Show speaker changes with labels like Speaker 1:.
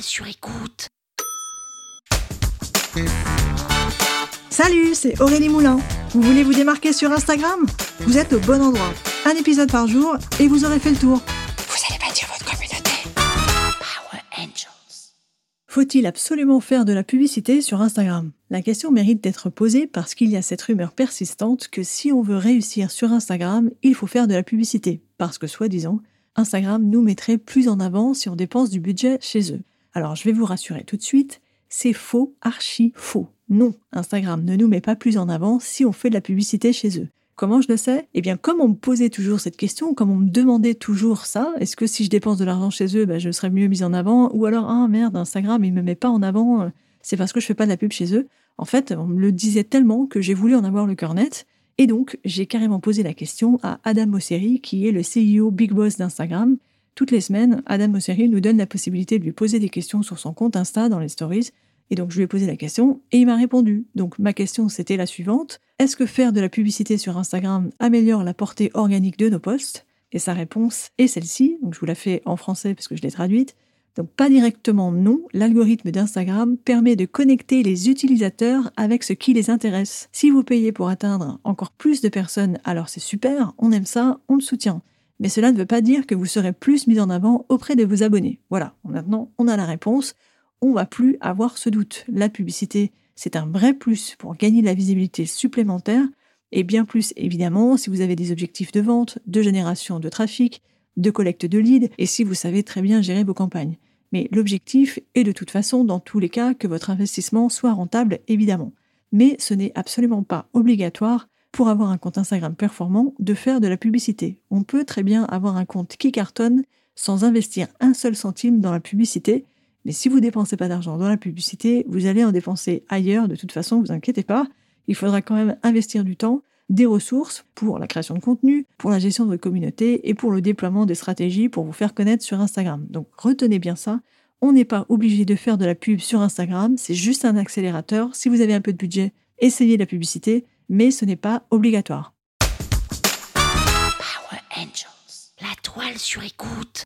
Speaker 1: Sur écoute.
Speaker 2: Salut, c'est Aurélie Moulin. Vous voulez vous démarquer sur Instagram? Vous êtes au bon endroit. Un épisode par jour et vous aurez fait le tour.
Speaker 1: Vous allez bâtir votre communauté. Power Angels.
Speaker 2: Faut-il absolument faire de la publicité sur Instagram? La question mérite d'être posée parce qu'il y a cette rumeur persistante que si on veut réussir sur Instagram, il faut faire de la publicité. Parce que, soi-disant, Instagram nous mettrait plus en avant si on dépense du budget chez eux. Alors je vais vous rassurer tout de suite, c'est faux, archi faux. Non, Instagram ne nous met pas plus en avant si on fait de la publicité chez eux. Comment je le sais? Eh bien, comme on me posait toujours cette question, comme on me demandait toujours ça, est-ce que si je dépense de l'argent chez eux, ben, je serais mieux mise en avant? Ou alors, ah merde, Instagram, il me met pas en avant, euh, c'est parce que je fais pas de la pub chez eux. En fait, on me le disait tellement que j'ai voulu en avoir le cœur net. Et donc, j'ai carrément posé la question à Adam Mosseri, qui est le CEO Big Boss d'Instagram. Toutes les semaines, Adam Mosseri nous donne la possibilité de lui poser des questions sur son compte Insta dans les stories. Et donc, je lui ai posé la question et il m'a répondu. Donc, ma question, c'était la suivante. Est-ce que faire de la publicité sur Instagram améliore la portée organique de nos posts? Et sa réponse est celle-ci. Donc, je vous la fais en français parce que je l'ai traduite. Donc pas directement non, l'algorithme d'Instagram permet de connecter les utilisateurs avec ce qui les intéresse. Si vous payez pour atteindre encore plus de personnes, alors c'est super, on aime ça, on le soutient. Mais cela ne veut pas dire que vous serez plus mis en avant auprès de vos abonnés. Voilà, maintenant on a la réponse, on va plus avoir ce doute. La publicité, c'est un vrai plus pour gagner de la visibilité supplémentaire, et bien plus évidemment si vous avez des objectifs de vente, de génération de trafic, de collecte de leads, et si vous savez très bien gérer vos campagnes. Mais l'objectif est de toute façon, dans tous les cas, que votre investissement soit rentable, évidemment. Mais ce n'est absolument pas obligatoire pour avoir un compte Instagram performant de faire de la publicité. On peut très bien avoir un compte qui cartonne sans investir un seul centime dans la publicité, mais si vous dépensez pas d'argent dans la publicité, vous allez en dépenser ailleurs, de toute façon, vous inquiétez pas. Il faudra quand même investir du temps, des ressources pour la création de contenu, pour la gestion de votre communauté et pour le déploiement des stratégies pour vous faire connaître sur Instagram. Donc retenez bien ça. On n'est pas obligé de faire de la pub sur Instagram, c'est juste un accélérateur. Si vous avez un peu de budget, essayez la publicité, mais ce n'est pas obligatoire.
Speaker 1: Power Angels. La toile sur écoute.